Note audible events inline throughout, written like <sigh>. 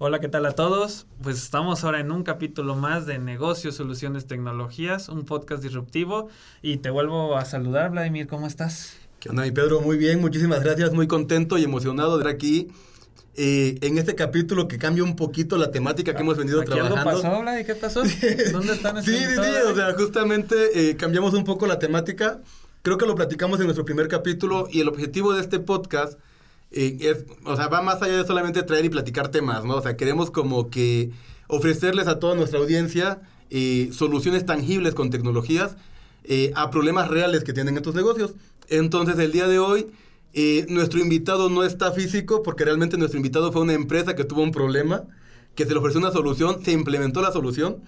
Hola, ¿qué tal a todos? Pues estamos ahora en un capítulo más de Negocios, Soluciones, Tecnologías, un podcast disruptivo. Y te vuelvo a saludar, Vladimir, ¿cómo estás? ¿Qué onda, mi Pedro? Muy bien, muchísimas gracias, muy contento y emocionado de estar aquí. Eh, en este capítulo que cambia un poquito la temática que hemos venido ¿Aquí trabajando. algo pasó, Vlad? ¿Y qué pasó? <laughs> ¿Dónde están Sí, sí, sí, o sea, justamente eh, cambiamos un poco la temática. Creo que lo platicamos en nuestro primer capítulo y el objetivo de este podcast es, o sea, va más allá de solamente traer y platicar temas, ¿no? O sea, queremos como que ofrecerles a toda nuestra audiencia eh, soluciones tangibles con tecnologías eh, a problemas reales que tienen estos negocios. Entonces, el día de hoy, eh, nuestro invitado no está físico porque realmente nuestro invitado fue una empresa que tuvo un problema, que se le ofreció una solución, se implementó la solución.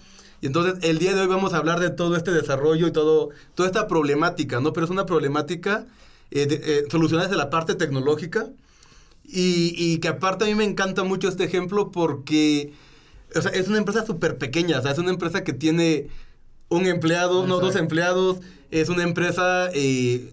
Y entonces el día de hoy vamos a hablar de todo este desarrollo y todo, toda esta problemática, ¿no? Pero es una problemática eh, de- solucionada desde la parte tecnológica. Y, y que aparte a mí me encanta mucho este ejemplo porque o sea, es una empresa súper pequeña, o sea, es una empresa que tiene un empleado, no dos empleados, es una empresa eh,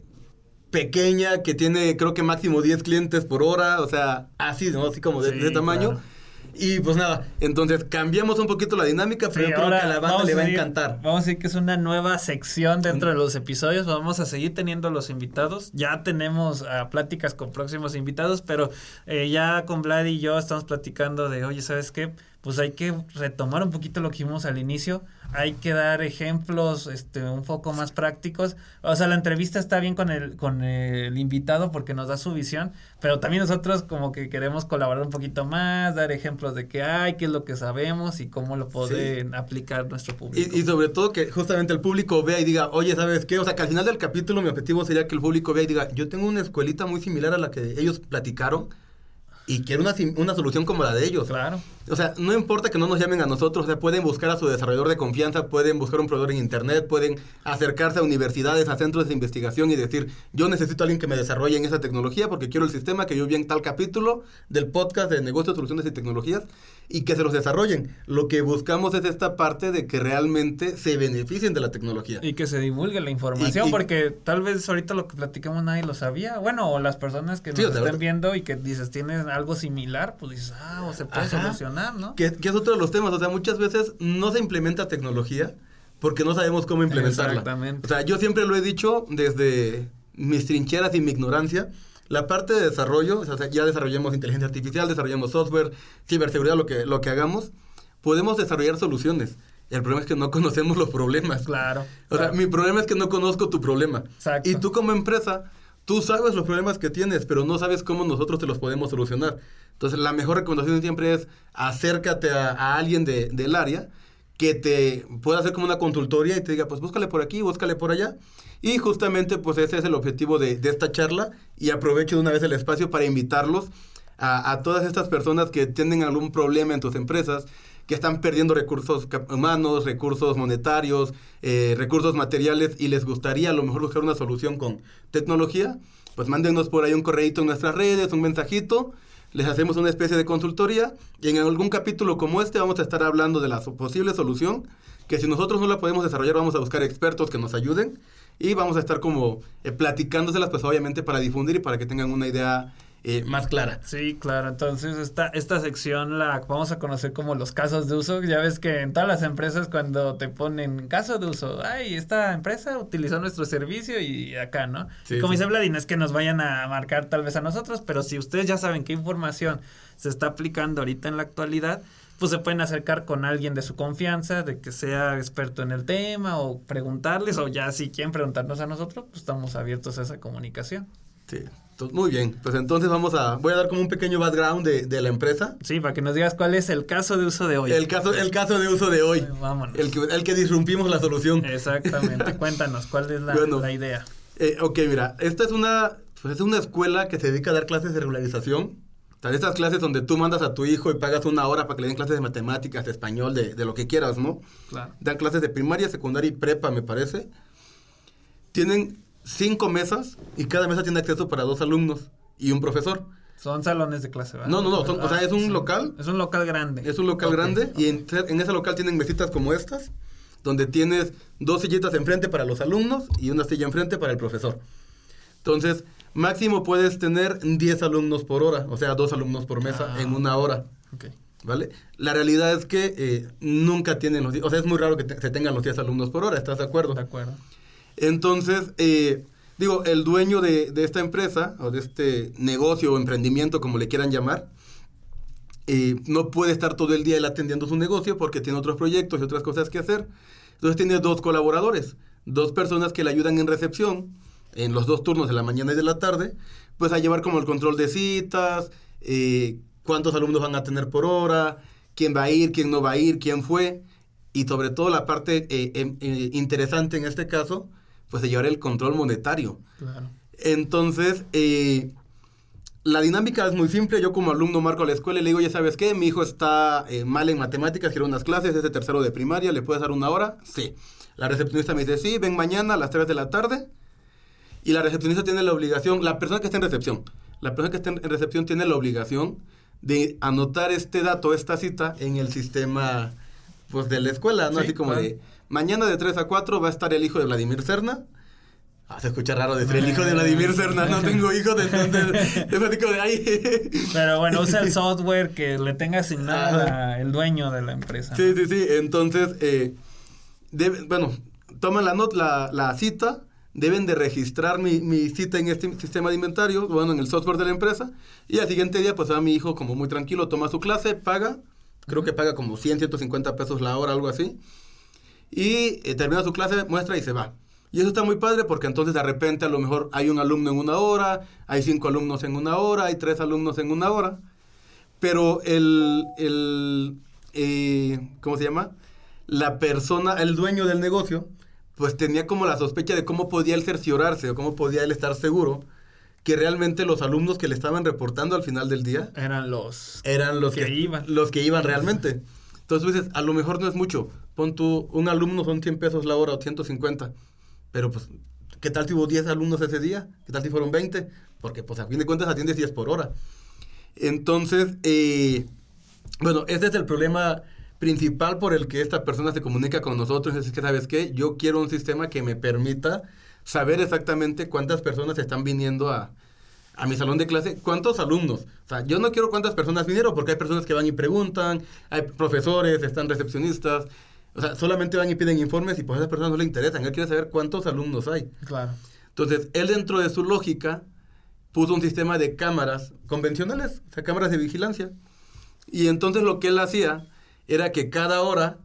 pequeña que tiene creo que máximo 10 clientes por hora, o sea, así, ¿no? Así como de, Sí, de tamaño. claro. Y pues nada, entonces cambiamos un poquito la dinámica, pero Sí, yo creo que a la banda le va a encantar. Vamos a decir que es una nueva sección dentro de los episodios. Vamos a seguir teniendo los invitados. Ya tenemos ah, pláticas con próximos invitados, pero eh, ya con Vlad y yo estamos platicando de, oye, ¿sabes qué? Pues hay que retomar un poquito lo que vimos al inicio. Hay que dar ejemplos este, un poco más prácticos. O sea, la entrevista está bien con el, con el invitado porque nos da su visión, pero también nosotros como que queremos colaborar un poquito más, dar ejemplos de qué hay, qué es lo que sabemos y cómo lo pueden aplicar nuestro público. Y, y sobre todo que justamente el público vea y diga, oye, ¿sabes qué? O sea, que al final del capítulo mi objetivo sería que el público vea y diga, yo tengo una escuelita muy similar a la que ellos platicaron y quiero una, una solución como la de ellos. Claro. O sea, no importa que no nos llamen a nosotros, o sea, pueden buscar a su desarrollador de confianza, pueden buscar un proveedor en internet, pueden acercarse a universidades, a centros de investigación y decir, yo necesito a alguien que me desarrolle en esa tecnología porque quiero el sistema que yo vi en tal capítulo del podcast de negocios, soluciones y tecnologías y que se los desarrollen. Lo que buscamos es esta parte de que realmente se beneficien de la tecnología. Y que se divulgue la información, Y- y- porque tal vez ahorita lo que platicamos nadie lo sabía. Bueno, o las personas que nos Sí, estén viendo y que dices, tienes algo similar, pues dices, ah, o se puede Ajá. solucionar, ¿no? Que, que es otro de los temas, o sea, muchas veces no se implementa tecnología porque no sabemos cómo implementarla. Exactamente. O sea, yo siempre lo he dicho desde mis trincheras y mi ignorancia. La parte de desarrollo, o sea, ya desarrollamos inteligencia artificial, desarrollamos software, ciberseguridad, lo que, lo que hagamos, podemos desarrollar soluciones. El problema es que no <laughs> conocemos los problemas. Claro. O sea, mi problema es que no conozco tu problema. Exacto. Y tú como empresa, tú sabes los problemas que tienes, pero no sabes cómo nosotros te los podemos solucionar. Entonces, la mejor recomendación siempre es acércate a, alguien de- del área que te pueda hacer como una consultoría y te diga, pues búscale por aquí, búscale por allá. Y justamente, pues ese es el objetivo de, de esta charla. Y aprovecho de una vez el espacio para invitarlos a todas estas personas que tienen algún problema en tus empresas, que están perdiendo recursos humanos, recursos monetarios, eh, recursos materiales y les gustaría a lo mejor buscar una solución con tecnología, pues mándenos por ahí un correíto en nuestras redes, un mensajito, les hacemos una especie de consultoría y en algún capítulo como este vamos a estar hablando de la posible solución, que si nosotros no la podemos desarrollar vamos a buscar expertos que nos ayuden y vamos a estar como eh, platicándoselas pues obviamente para difundir y para que tengan una idea eh, más clara. Sí, claro. Entonces, esta, esta sección la vamos a conocer como los casos de uso. Ya ves que en todas las empresas cuando te ponen caso de uso, ay, esta empresa utilizó nuestro servicio y acá, ¿no? Sí, como sí. dice Vladimir, no es que nos vayan a marcar tal vez a nosotros, pero si ustedes ya saben qué información se está aplicando ahorita en la actualidad, pues se pueden acercar con alguien de su confianza, de que sea experto en el tema o preguntarles, o ya si quieren preguntarnos a nosotros, pues estamos abiertos a esa comunicación. Sí, muy bien. Pues entonces vamos a, voy a dar como un pequeño background de, de la empresa. Sí, para que nos digas cuál es el caso de uso de hoy. El caso, el caso de uso de hoy. Eh, Vámonos. El que, el que disrumpimos la solución. Exactamente. <laughs> Cuéntanos, ¿cuál es la, Bueno. la idea? Eh, ok, mira, esta es una, pues es una escuela que se dedica a dar clases de regularización. O sea, estas clases donde tú mandas a tu hijo y pagas una hora para que le den clases de matemáticas, de español, de, de lo que quieras, ¿no? Claro. Dan clases de primaria, secundaria y prepa, me parece. Tienen cinco mesas y cada mesa tiene acceso para dos alumnos y un profesor. Son salones de clase, ¿verdad? No, no, no, son- o sea, es un sí. local. Es un local grande. Es un local grande y en, ese local tienen mesitas como estas, donde tienes dos sillitas enfrente para los alumnos y una silla enfrente para el profesor. Entonces, máximo puedes tener 10 alumnos por hora, o sea, dos alumnos por mesa Ah. en una hora. Ok. ¿vale? La realidad es que eh, nunca tienen los... O sea, es muy raro que se tengan los 10 alumnos por hora, ¿estás de acuerdo? De acuerdo. Entonces, eh, digo, el dueño de, de, esta empresa o de este negocio o emprendimiento, como le quieran llamar, eh, no puede estar todo el día él atendiendo su negocio porque tiene otros proyectos y otras cosas que hacer. Entonces tiene dos colaboradores, dos personas que le ayudan en recepción, en los dos turnos de la mañana y de la tarde, pues a llevar como el control de citas, eh, cuántos alumnos van a tener por hora, quién va a ir, quién no va a ir, quién fue, y sobre todo la parte eh, em, interesante en este caso, pues llevar el control monetario. Claro. Entonces, la dinámica es muy simple. Yo como alumno marco a la escuela y le digo, ya sabes qué, mi hijo está eh, mal en matemáticas, quiere unas clases, es de tercero de primaria, ¿le puedes dar una hora? Sí. La recepcionista me dice, sí, ven mañana a las 3 de la tarde. Y la recepcionista tiene la obligación, la persona que está en recepción, la persona que está en recepción tiene la obligación de anotar este dato, esta cita, en el sistema pues de la escuela, ¿no? Así como de, mañana de 3 a 4 va a estar el hijo de Vladimir Cerna Ah, se escucha raro decir el hijo de Vladimir Cerna, no tengo hijos, de <laughs> de ahí. Pero bueno, usa el software que le tenga asignado el dueño de la empresa. Sí, sí, sí. Entonces, eh, bueno, toman la, not, la, la, cita, deben de registrar mi, mi, cita en este sistema de inventario, bueno, en el software de la empresa, y al siguiente día, pues va mi hijo como muy tranquilo, toma su clase, paga, creo que paga como 100, 150 pesos la hora, algo así, y eh, termina su clase, muestra y se va. Y eso está muy padre porque entonces de repente a lo mejor hay un alumno en una hora, hay cinco alumnos en una hora, hay tres alumnos en una hora. Pero el, el eh, ¿cómo se llama? La persona, el dueño del negocio, pues tenía como la sospecha de cómo podía él cerciorarse o cómo podía él estar seguro que realmente los alumnos que le estaban reportando al final del día eran los eran los que, iban los que iban realmente. Entonces dices, a lo mejor no es mucho. Pon tú, un alumno son 100 pesos la hora o 150 pero pues, ¿qué tal si hubo 10 alumnos ese día? ¿Qué tal si fueron 20? Porque pues a fin de cuentas atiendes 10 por hora. Entonces, eh, bueno, este es el problema principal por el que esta persona se comunica con nosotros. Es que, ¿sabes qué? Yo quiero un sistema que me permita saber exactamente cuántas personas están viniendo a, a mi salón de clase, cuántos alumnos. O sea, yo no quiero cuántas personas vinieron porque hay personas que van y preguntan, hay profesores, están recepcionistas, o sea, solamente van y piden informes y pues a esas personas no le interesan. Él quiere saber cuántos alumnos hay. Claro. Entonces, él dentro de su lógica puso un sistema de cámaras convencionales, o sea, cámaras de vigilancia. Y entonces lo que él hacía era que cada hora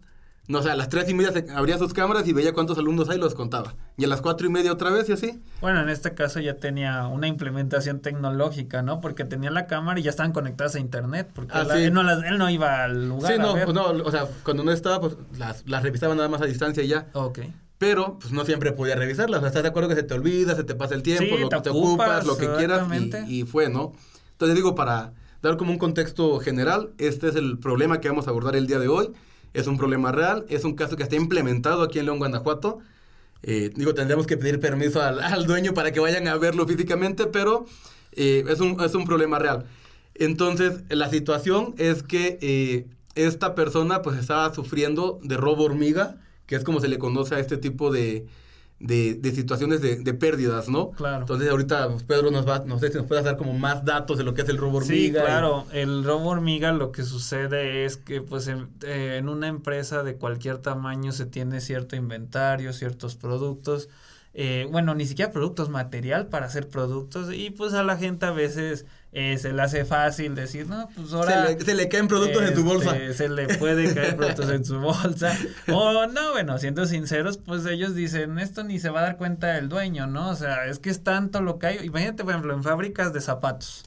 no, o sea, a las tres y media se abría sus cámaras y veía cuántos alumnos hay y los contaba. Y a las cuatro y media otra vez y así. Bueno, en este caso ya tenía una implementación tecnológica, ¿no? Porque tenía la cámara y ya estaban conectadas a internet. Porque ah, él, no iba al lugar. Sí, no, pues no, o sea, cuando no estaba, pues las, las revisaba nada más a distancia y ya. Ok. Pero, pues no siempre podía revisarlas. O sea, ¿estás de acuerdo que se te olvida, se te pasa el tiempo, lo que te ocupas, lo que quieras? Y, y fue, ¿no? Entonces digo, para dar como un contexto general, este es el problema que vamos a abordar el día de hoy es un problema real, es un caso que está implementado aquí en León, Guanajuato. Eh, digo, tendríamos que pedir permiso <laughs> al, dueño para que vayan a verlo físicamente, pero eh, es, un, es un problema real. Entonces, la situación es que eh, esta persona pues estaba sufriendo de robo hormiga, que es como se le conoce a este tipo de, de, de situaciones de, de, pérdidas, ¿no? Claro. Entonces ahorita pues, Pedro nos va, no sé si nos puede dar como más datos de lo que es el robo hormiga. Sí, claro, el robo hormiga lo que sucede es que pues en, eh, en, una empresa de cualquier tamaño se tiene cierto inventario, ciertos productos, eh, bueno, ni siquiera productos, material para hacer productos y pues a la gente a veces eh, se le hace fácil decir, no, pues ahora... Se le, se le caen productos en tu bolsa. Este, se le puede caer productos en su bolsa. <laughs> O no, bueno, siendo sinceros, pues ellos dicen, esto ni se va a dar cuenta el dueño, ¿no? O sea, es que es tanto lo que hay. Imagínate, por ejemplo, en fábricas de zapatos,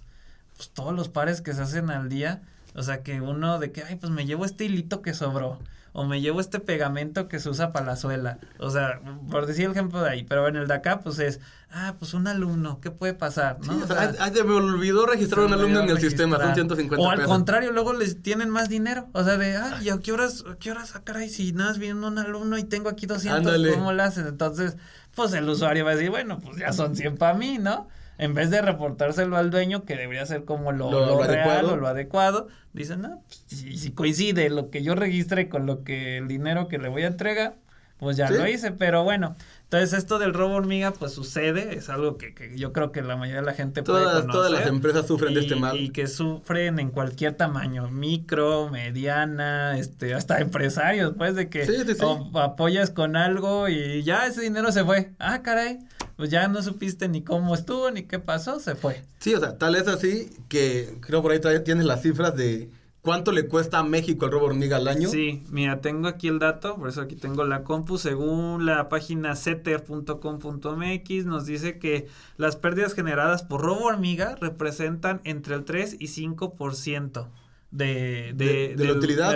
pues todos los pares que se hacen al día, o sea, que uno de que, ay, pues me llevo este hilito que sobró o me llevo este pegamento que se usa para la suela. O sea, por decir el ejemplo de ahí, pero en el de acá, pues es, ah, pues un alumno, ¿qué puede pasar? ¿no? o sea, me olvidó registrar un alumno en el sistema, son 150 O al contrario, luego les tienen más dinero. O sea, de, ah, ¿y a qué horas, a qué horas, sacar ahí si nada más viene un alumno y tengo aquí 200, ¿cómo lo hacen? Entonces, pues el usuario va a decir, bueno, pues ya son 100 para mí, ¿no? En vez de reportárselo al dueño, que debería ser como lo, lo, real adecuado. o lo adecuado, dicen, no, pues, si, coincide lo que yo registre con lo que el dinero que le voy a entregar, pues ya lo hice, pero bueno. Entonces, esto del robo hormiga, pues sucede, es algo que, que yo creo que la mayoría de la gente todas, puede conocer. Todas las empresas sufren de este mal. Y que sufren en cualquier tamaño, micro, mediana, este, hasta empresarios, pues, de que Sí, sí, sí. o apoyas con algo y ya ese dinero se fue. Ah, caray, pues ya no supiste ni cómo estuvo, ni qué pasó, se fue. Sí, o sea, tal es así que creo por ahí trae- tienes las cifras de cuánto le cuesta a México el robo hormiga al año. Sí, mira, tengo aquí el dato, por eso aquí tengo la compu. Según la página ceter.com.mx, nos dice que las pérdidas generadas por robo hormiga representan entre el 3 y 5% de, de, ¿De- de la utilidad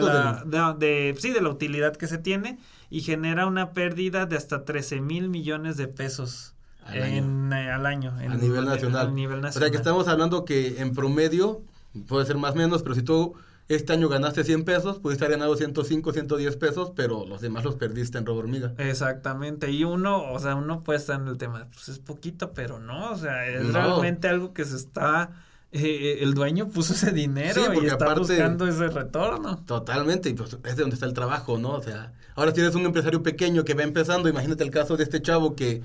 de o sí, de la utilidad que se tiene y genera una pérdida de hasta 13 mil millones de pesos Al en, eh, al año. a nivel nacional. a nivel O nacional. sea que estamos hablando que en promedio, puede ser más o menos, pero si tú este año ganaste 100 pesos, pudiste haber ganado 105, 110 pesos, pero los demás los perdiste en robo hormiga. Exactamente, y uno, o sea, uno puede estar en el tema, pues es poquito, pero no, o sea, es No. realmente algo que se está, eh, el dueño puso ese dinero Sí, y está aparte- buscando ese retorno. Totalmente, y pues es de donde está el trabajo, ¿no? O sea, ahora tienes un empresario pequeño que va empezando, imagínate el caso de este chavo que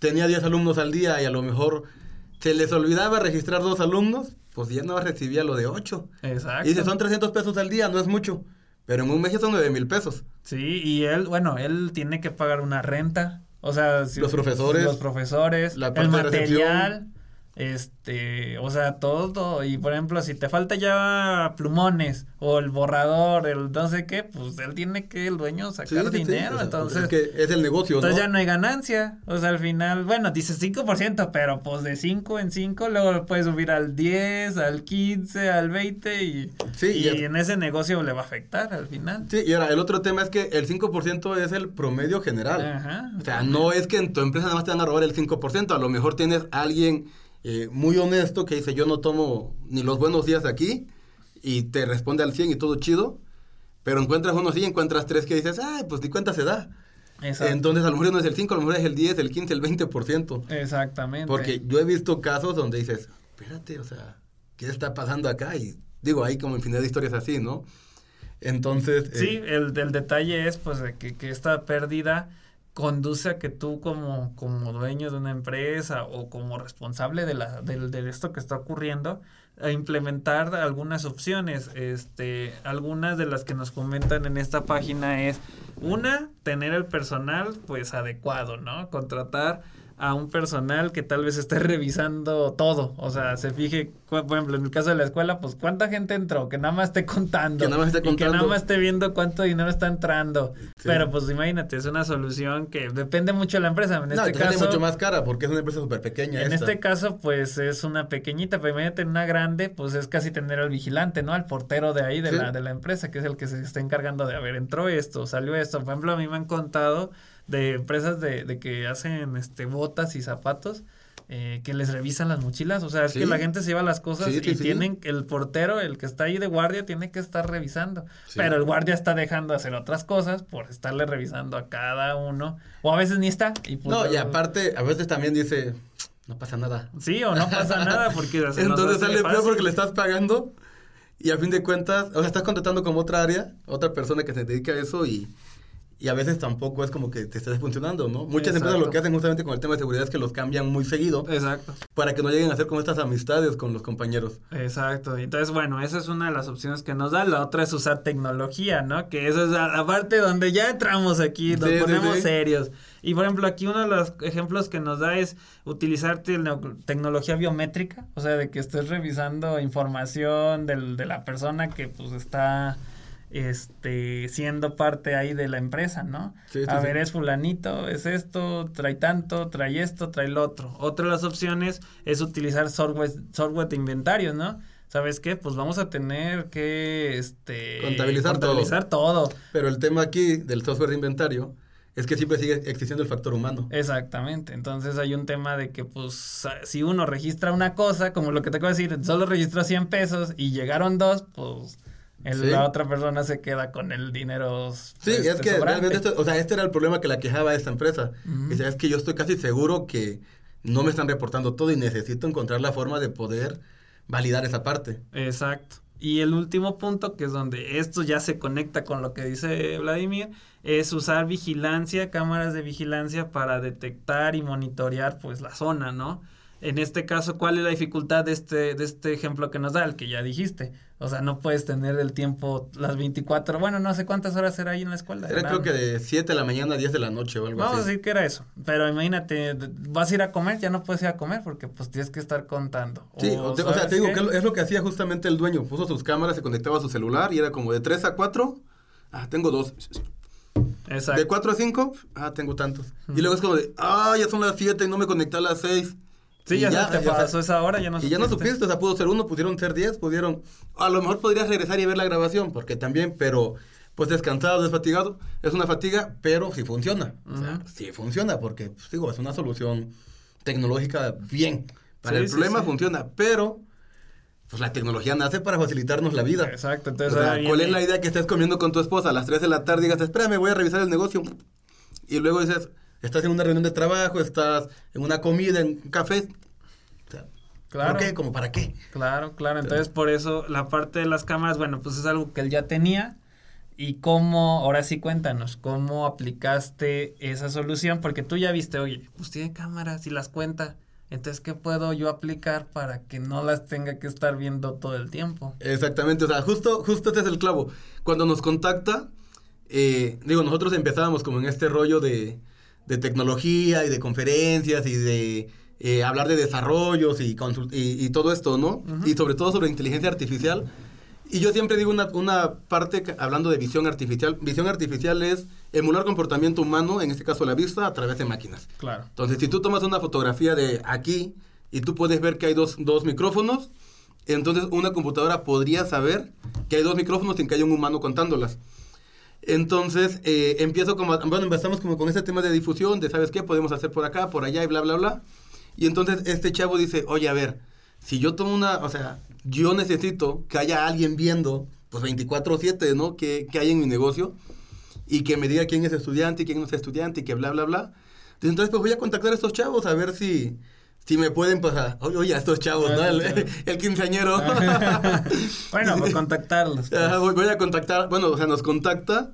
tenía 10 alumnos al día y a lo mejor se les olvidaba registrar dos alumnos, pues ya no recibía lo de 8. Exacto. Y dice, son 300 pesos al día, no es mucho, pero en un mes ya son 9 mil pesos. Sí, y él, bueno, él tiene que pagar una renta, o sea, si- Los profesores, los profesores, la el parte de material, este, o sea, todo, y por ejemplo, si te falta ya plumones o el borrador, el no sé qué, pues él tiene que el dueño sacar Sí, sí, sí, dinero, o sea, entonces Es que es el negocio, ¿no? Entonces ya no hay ganancia. O sea, al final, bueno, dice 5%, pero pues de 5 en 5, luego puedes subir al 10, al 15, al 20 y, Sí, y y en ese negocio le va a afectar al final. Sí, y ahora el otro tema es que el 5% es el promedio general. Ajá. O sea, no es que en tu empresa nada más te van a robar el 5%, a lo mejor tienes a alguien eh, muy honesto que dice, yo no tomo ni los buenos días aquí, y te responde al 100 y todo chido, pero encuentras unos sí, encuentras tres que dices, ay, pues ni cuenta se da. Exacto. Entonces, a lo mejor no es el 5, a lo mejor es el 10, el 15, el 20%. Exactamente. Porque yo he visto casos donde dices, espérate, o sea, ¿qué está pasando acá? Y digo, hay como infinidad de historias así, ¿no? Entonces... Sí, eh, el, el detalle es pues que, que esta pérdida conduce a que tú como, como dueño de una empresa o como responsable de, la, del de esto que está ocurriendo, a implementar algunas opciones. Este, algunas de las que nos comentan en esta página es, una, tener el personal pues adecuado, ¿no? Contratar a un personal que tal vez esté <laughs> revisando todo, o sea, se fije, por ejemplo, en el caso de la escuela, pues cuánta gente entró, que nada más esté contando, Que nada más esté y que nada contando. más esté viendo cuánto dinero está entrando, Sí. pero pues imagínate, es una solución que depende mucho de la empresa, en no, este caso, mucho más cara porque es una empresa súper pequeña. en esta. este caso, pues es una pequeñita, pero imagínate en una grande, pues es casi tener al vigilante, ¿no? Al portero de ahí, de, Sí. la, de la empresa, que es el que se está encargando de, a ver, entró esto, salió esto. Por ejemplo, a mí me han contado de empresas de, de que hacen este botas y zapatos. eh, que les revisan las mochilas, o sea, es que la gente se lleva las cosas Sí, sí, y tienen, el portero, el que está ahí de guardia, tiene que estar revisando, pero el guardia está dejando de hacer otras cosas por estarle revisando a cada uno, o a veces ni está. Y pues, No, y aparte, a veces también dice, no pasa nada. Sí, o no pasa nada porque <laughs> Entonces sale peor porque le estás pagando y a fin de cuentas, o sea, estás contratando como otra área, otra persona que se dedica a eso y, y a veces tampoco es como que te estés funcionando, ¿no? Muchas empresas lo que hacen justamente con el tema de seguridad es que los cambian muy seguido Exacto, para que no lleguen a hacer como estas amistades con los compañeros. exacto. Entonces, bueno, esa es una de las opciones que nos da. La otra es usar tecnología, ¿no? Que eso es la parte donde ya entramos aquí, nos Sí, ponemos sí. serios. Y por ejemplo, aquí uno de los ejemplos que nos da es utilizar tecno- tecnología biométrica, o sea, de que estés revisando información del, de la persona que pues está este siendo parte ahí de la empresa, ¿no? Sí, sí, a sí. ver, es fulanito, es esto, trae tanto, trae esto, trae lo otro. Otra de las opciones es utilizar software, software de inventarios, ¿no? ¿Sabes qué? Pues vamos a tener que este Contabilizar todo. contabilizar todo. Pero el tema aquí del software de inventario es que siempre sigue existiendo el factor humano. Exactamente. Entonces hay un tema de que, pues, si uno registra una cosa, como lo que te acabo de decir, solo registró 100 pesos y llegaron dos, pues el- Sí. la otra persona se queda con el dinero. Sí, este, es que sobrante. realmente esto, o sea, este era el problema que la quejaba esta empresa. Dice, es que yo estoy casi seguro que no me están reportando todo y necesito encontrar la forma de poder validar esa parte. Exacto. Y el último punto, que es donde esto ya se conecta con lo que dice Vladimir, es usar vigilancia, cámaras de vigilancia para detectar y monitorear pues la zona, ¿no? En este caso, ¿cuál es la dificultad de este, de este ejemplo que nos da, el que ya dijiste? O sea, no puedes tener el tiempo las 24, bueno, no sé cuántas horas era ahí en la escuela. Era, creo que de 7 de la mañana a 10 de la noche o algo Vamos así. a decir que era eso, pero imagínate, vas a ir a comer, ya no puedes ir a comer porque pues tienes que estar contando. Sí, o, te- o sea, ¿sabes te digo qué? que es lo que hacía justamente el dueño. Puso sus cámaras, se conectaba a su celular y era como de 3 a 4. Ah, tengo dos. Exacto. De 4 a 5, ah, tengo tantos. Y luego es como de, ah, ya son las 7 y no me conecté a las 6. Sí, ya, se te ya, o sea, pasó esa hora, ya no Y ya no supiste, o sea, pudo ser uno, pudieron ser 10, pudieron... A lo mejor podrías regresar y ver la grabación, porque también, pero pues descansado, desfatigado, es una fatiga, pero sí funciona. O sea, sí funciona, porque, pues, digo, es una solución tecnológica bien. Para Sí, el sí, problema sí. funciona, pero pues la tecnología nace para facilitarnos la vida. Exacto, O entonces sea, ahora ¿cuál es la idea que estés comiendo con tu esposa a las 3 de la tarde y digas, espérame, voy a revisar el negocio? Y luego dices, estás en una reunión de trabajo, estás en una comida, en un café. O sea, Claro. ¿Por qué? ¿Como para qué? Claro, claro. Entonces, por eso la parte de las cámaras, bueno, pues es algo que él ya tenía. Y cómo, ahora sí cuéntanos, cómo aplicaste esa solución, porque tú ya viste, oye, pues tiene cámaras y las cuenta. Entonces, ¿qué puedo yo aplicar para que no las tenga que estar viendo todo el tiempo? Exactamente, o sea, justo, justo este es el clavo. Cuando nos contacta, eh, digo, nosotros empezábamos como en este rollo de, de tecnología y de conferencias y de eh, hablar de desarrollos y, y, y todo esto, ¿no? Y sobre todo sobre inteligencia artificial. Y yo siempre digo una, una parte que- hablando de visión artificial. Visión artificial es emular comportamiento humano, en este caso la vista, a través de máquinas. Claro. Entonces, si tú tomas una fotografía de aquí y tú puedes ver que hay dos, dos micrófonos, entonces una computadora podría saber que hay dos micrófonos sin que haya un humano contándolas. Entonces, eh, empiezo como, bueno, empezamos como con este tema de difusión, de, ¿sabes qué? Podemos hacer por acá, por allá y bla, bla, bla. Y entonces este chavo dice, oye, a ver, si yo tomo una, o sea, yo necesito que haya alguien viendo, pues 24/7, ¿no? Que, que hay en mi negocio y que me diga quién es estudiante y quién no es estudiante y que bla, bla, bla. Entonces, pues voy a contactar a estos chavos a ver si, si me pueden, pues, a- oye, a estos chavos, ¿no? El, el quinceañero. <laughs> bueno, pues contactarlos. pues. Ajá, voy, voy a contactar, bueno, o sea, nos contacta.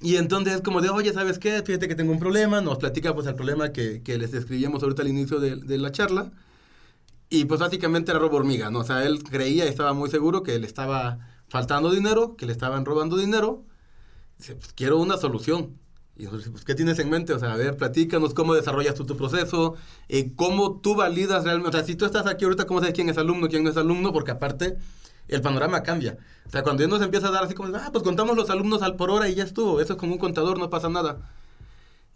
Y entonces es como de, oye, ¿sabes qué? Fíjate que tengo un problema. Nos platica pues el problema que, que les describíamos ahorita al inicio de, de la charla. Y pues básicamente era robo hormiga, ¿no? O sea, él creía y estaba muy seguro que le estaba faltando dinero, que le estaban robando dinero. Dice, pues quiero una solución. Y pues, ¿qué tienes en mente? O sea, a ver, platícanos cómo desarrollas tú tu proceso, eh, cómo tú validas realmente. O sea, si tú estás aquí ahorita, ¿cómo sabes quién es alumno, quién no es alumno? Porque aparte, el panorama cambia. O sea, cuando ya nos empieza a dar así como, ah, pues contamos los alumnos al por hora y ya estuvo. Eso es como un contador, no pasa nada.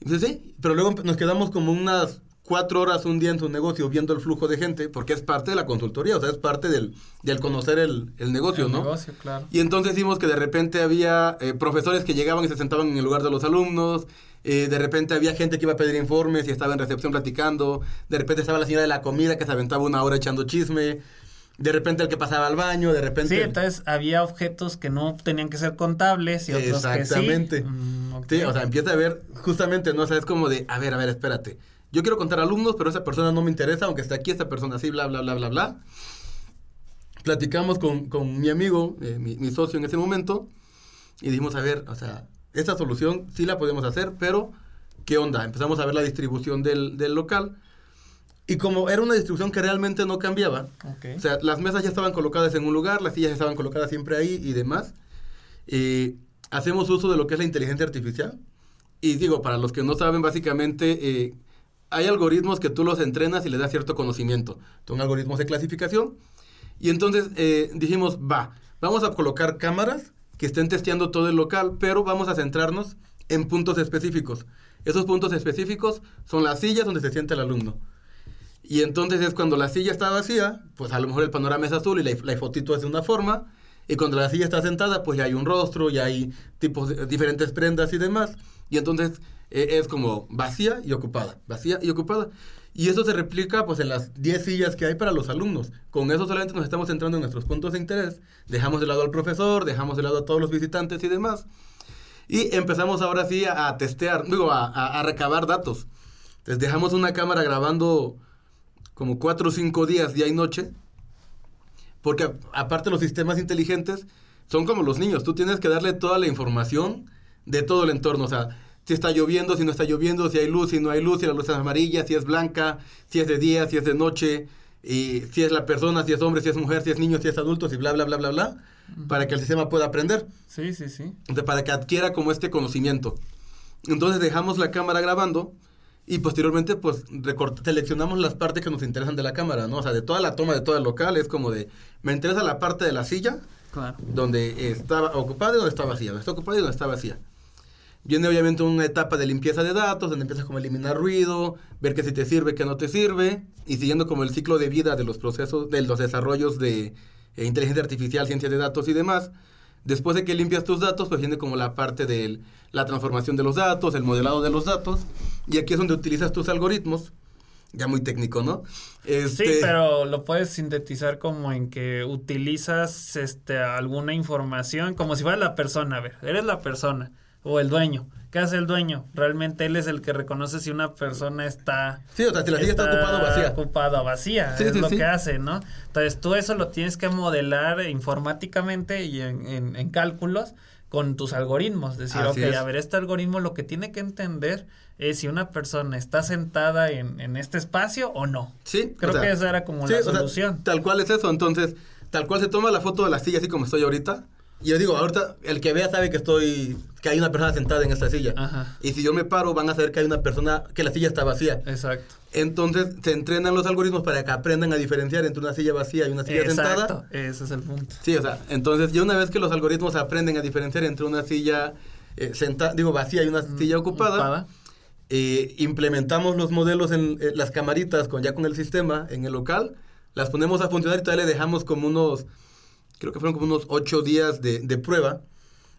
Y dice, sí, pero luego nos quedamos como unas cuatro horas un día en su negocio viendo el flujo de gente, porque es parte de la consultoría, o sea, es parte del, del conocer el, el negocio, El ¿no? negocio, claro. Y entonces vimos que de repente había eh, profesores que llegaban y se sentaban en el lugar de los alumnos, eh, de repente había gente que iba a pedir informes y estaba en recepción platicando, de repente estaba la señora de la comida que se aventaba una hora echando chisme, de repente el que pasaba al baño, de repente... Sí, entonces había objetos que no tenían que ser contables y otros Exactamente. que sí. Mm, ok. Sí, o sea, empieza a ver justamente, ¿no? O sea, es como de, a ver, a ver, espérate. Yo quiero contar alumnos, pero esa persona no me interesa, aunque esté aquí esta persona así, bla, bla, bla, bla, bla. Platicamos con, con mi amigo, eh, mi, mi socio en ese momento, y dijimos, a ver, o sea, esta solución sí la podemos hacer, pero ¿qué onda? Empezamos a ver la distribución del, del local. Y como era una distribución que realmente no cambiaba, Ok. o sea, las mesas ya estaban colocadas en un lugar, las sillas estaban colocadas siempre ahí y demás. Eh, hacemos uso de lo que es la inteligencia artificial. Y digo, para los que no saben, básicamente eh, hay algoritmos que tú los entrenas y les das cierto conocimiento. Son algoritmos de clasificación. Y entonces eh, dijimos, va, vamos a colocar cámaras que estén testeando todo el local, pero vamos a centrarnos en puntos específicos. Esos puntos específicos son las sillas donde se sienta el alumno. Y entonces es cuando la silla está vacía, pues a lo mejor el panorama es azul y la, la fotito es de una forma. Y cuando la silla está sentada, pues ya hay un rostro, ya hay tipos diferentes prendas y demás. Y entonces eh, es como vacía y ocupada, vacía y ocupada. Y eso se replica pues en las 10 sillas que hay para los alumnos. Con eso solamente nos estamos centrando en nuestros puntos de interés. Dejamos de lado al profesor, dejamos de lado a todos los visitantes y demás. Y empezamos ahora sí a, testear, digo, a, recabar datos. Entonces dejamos una cámara grabando como 4 o 5 días, día y noche, porque aparte los sistemas inteligentes son como los niños, tú tienes que darle toda la información de todo el entorno, o sea, si está lloviendo, si no está lloviendo, si hay luz, si no hay luz, si la luz es amarilla, si es blanca, si es de día, si es de noche, y si es la persona, si es hombre, si es mujer, si es niño, si es adulto, si bla, bla, bla, bla, bla, para que el sistema pueda aprender, Sí, sí, sí. para que adquiera como este conocimiento. Entonces dejamos la cámara grabando y posteriormente pues seleccionamos las partes que nos interesan de la cámara, ¿no? O sea, de toda la toma de todo el local es como de, me interesa la parte de la silla Claro. donde estaba ocupada y donde está vacía, donde está ocupada y donde está vacía. Viene obviamente una etapa de limpieza de datos, donde empiezas como a eliminar ruido, ver que si te sirve, que no te sirve, y siguiendo como el ciclo de vida de los procesos, de los desarrollos de eh, inteligencia artificial, ciencia de datos y demás. Después de que limpias tus datos, pues viene como la parte de la transformación de los datos, el modelado de los datos, y aquí es donde utilizas tus algoritmos, ya muy técnico, ¿no? Sí, Este, pero lo puedes sintetizar como en que utilizas este alguna información como si fuera la persona, a ver, eres la persona o el dueño. ¿Qué hace el dueño? Realmente él es el que reconoce si una persona está Sí, o sea, si la silla está ocupada o vacía. ocupada o vacía, Sí, es sí, lo sí. que hace, ¿no? Entonces tú eso lo tienes que modelar informáticamente y en, en- en cálculos con tus algoritmos. Decir, Así ok, es. a ver, este algoritmo lo que tiene que entender es si una persona está sentada en, en este espacio o no. Sí, Creo o sea, que esa era como la o sea, solución. tal cual es eso. Entonces, tal cual se toma la foto de la silla así como estoy ahorita. Y yo digo, ahorita el que vea sabe que estoy, que hay una persona sentada en esta silla. Ajá. Y si yo me paro, van a saber que hay una persona, que la silla está vacía. Exacto. Entonces, se entrenan los algoritmos para que aprendan a diferenciar entre una silla vacía y una silla Exacto. sentada. Ese es el punto. Sí, o sea, entonces ya una vez que los algoritmos aprenden a diferenciar entre una silla eh, senta- digo, vacía y una silla ocupada, Ocupada. eh, implementamos los modelos en eh, las camaritas con ya con el sistema en el local, las ponemos a funcionar y todavía le dejamos como unos, creo que fueron como unos ocho días de, de prueba,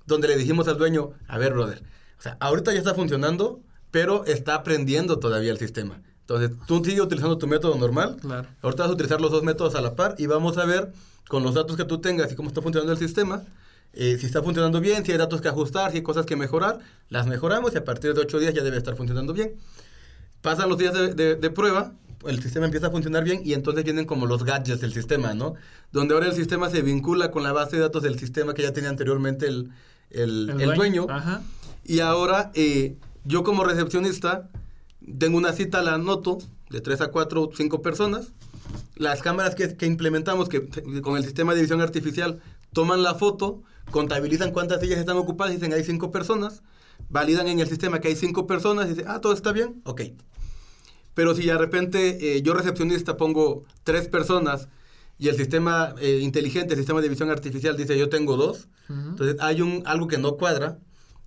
donde le dijimos al dueño, a ver, brother, o sea, ahorita ya está funcionando, pero está aprendiendo todavía el sistema. Entonces, tú sigue utilizando tu método normal, Claro. ahorita vas a utilizar los dos métodos a la par y vamos a ver con los datos que tú tengas y cómo está funcionando el sistema, eh, si está funcionando bien, si hay datos que ajustar, si hay cosas que mejorar, las mejoramos y a partir de ocho días ya debe estar funcionando bien. Pasan los días de, de- de prueba, el sistema empieza a funcionar bien y entonces vienen como los gadgets del sistema, ¿no? Donde ahora el sistema se vincula con la base de datos del sistema que ya tenía anteriormente el, el- el dueño. Ajá. Y ahora eh, yo como recepcionista tengo una cita, la anoto, de 3 a 4 o 5 personas. Las cámaras que, que implementamos que, con el sistema de visión artificial toman la foto, contabilizan cuántas sillas están ocupadas, dicen hay 5 personas, validan en el sistema que hay 5 personas, y dicen, ah, todo está bien, ok. Pero si de repente eh, yo recepcionista pongo 3 personas y el sistema eh, inteligente, el sistema de visión artificial dice yo tengo 2, Ujú. entonces hay un, algo que no cuadra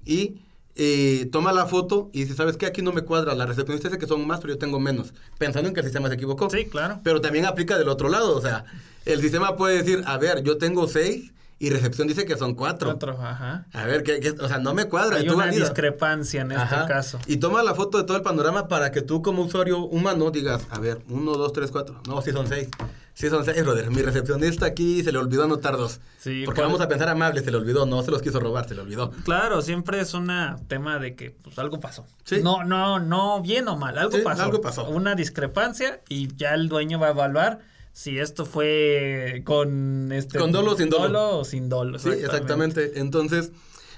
y eh, toma la foto y dice, ¿sabes qué? Aquí no me cuadra. La recepcionista dice que son más, pero yo tengo menos. Pensando en que el sistema se equivocó. Sí, claro. Pero también aplica del otro lado. O sea, el sistema puede decir, a ver, yo tengo seis y recepción dice que son cuatro. Otro, ajá. A ver, ¿qué, qué? o sea, no me cuadra. Hay tú una discrepancia en este caso. Y toma la foto de todo el panorama para que tú como usuario humano digas, a ver, uno, dos, tres, cuatro. No, sí son seis. Sí son seis, brother. Mi recepcionista aquí se le olvidó anotar dos. Sí, Porque por- vamos a pensar amable, se le olvidó. No se los quiso robar, se le olvidó. Claro, siempre es un tema de que pues, algo pasó. Sí. No, no, no bien o mal, algo Sí, pasó. algo pasó. Una discrepancia y ya el dueño va a evaluar si esto fue con este Con dolo o sin dolo. o sin dolo. Sí, exactamente. Entonces,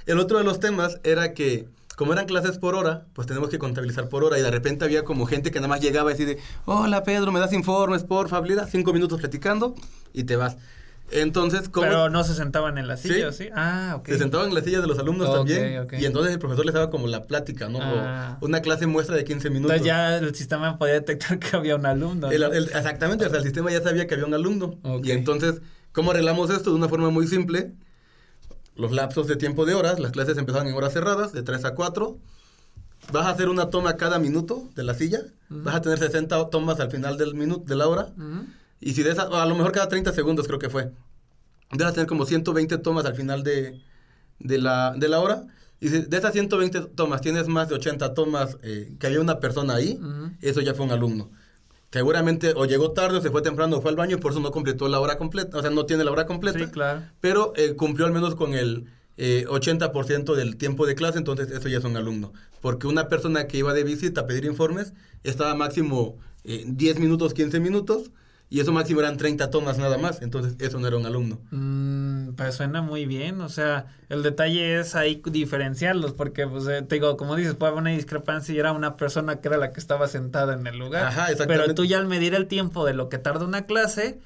el otro de los temas era que, como eran clases por hora, pues tenemos que contabilizar por hora. Y de repente había como gente que nada más llegaba y decía, hola Pedro, ¿me das informes, por favor? Cinco minutos platicando y te vas. Entonces, como Pero no se sentaban en la Sí. silla, ¿sí? Ah, ok. se sentaban en las sillas de los alumnos también. ok. Y entonces el profesor les daba como la plática, ¿no? O Ah. una clase muestra de 15 minutos. Entonces ya el sistema podía detectar que había un alumno. El- ¿no? el- exactamente, o sea, el sistema ya sabía que había un alumno. Ok. Y entonces, ¿cómo arreglamos esto? De una forma muy simple. Los lapsos de tiempo de horas, las clases empezaban en horas cerradas, de 3 a 4. Vas a hacer una toma cada minuto de la silla. Vas a tener 60 tomas al final del minuto, de la hora. Ujú. Y si de esa, a lo mejor cada 30 segundos creo que fue. A tener como 120 tomas al final de, de, la, de la hora. Y si de esas 120 tomas tienes más de 80 tomas eh, que había una persona ahí, Ujú. eso ya fue un alumno. Seguramente o llegó tarde o se fue temprano o fue al baño y por eso no completó la hora completa. O sea, no tiene la hora completa. Sí, claro. Pero eh, cumplió al menos con el eh, 80% del tiempo de clase, entonces eso ya es un alumno. Porque una persona que iba de visita a pedir informes estaba máximo eh, 10 minutos, 15 minutos. Y eso máximo eran 30 tomas nada más, entonces eso no era un alumno. Mm, pues suena muy bien, o sea, el detalle es ahí diferenciarlos, porque pues eh, te digo, como dices, puede haber una discrepancia y era una persona que era la que estaba sentada en el lugar, Ajá, exactamente. pero tú ya al medir el tiempo de lo que tarda una clase,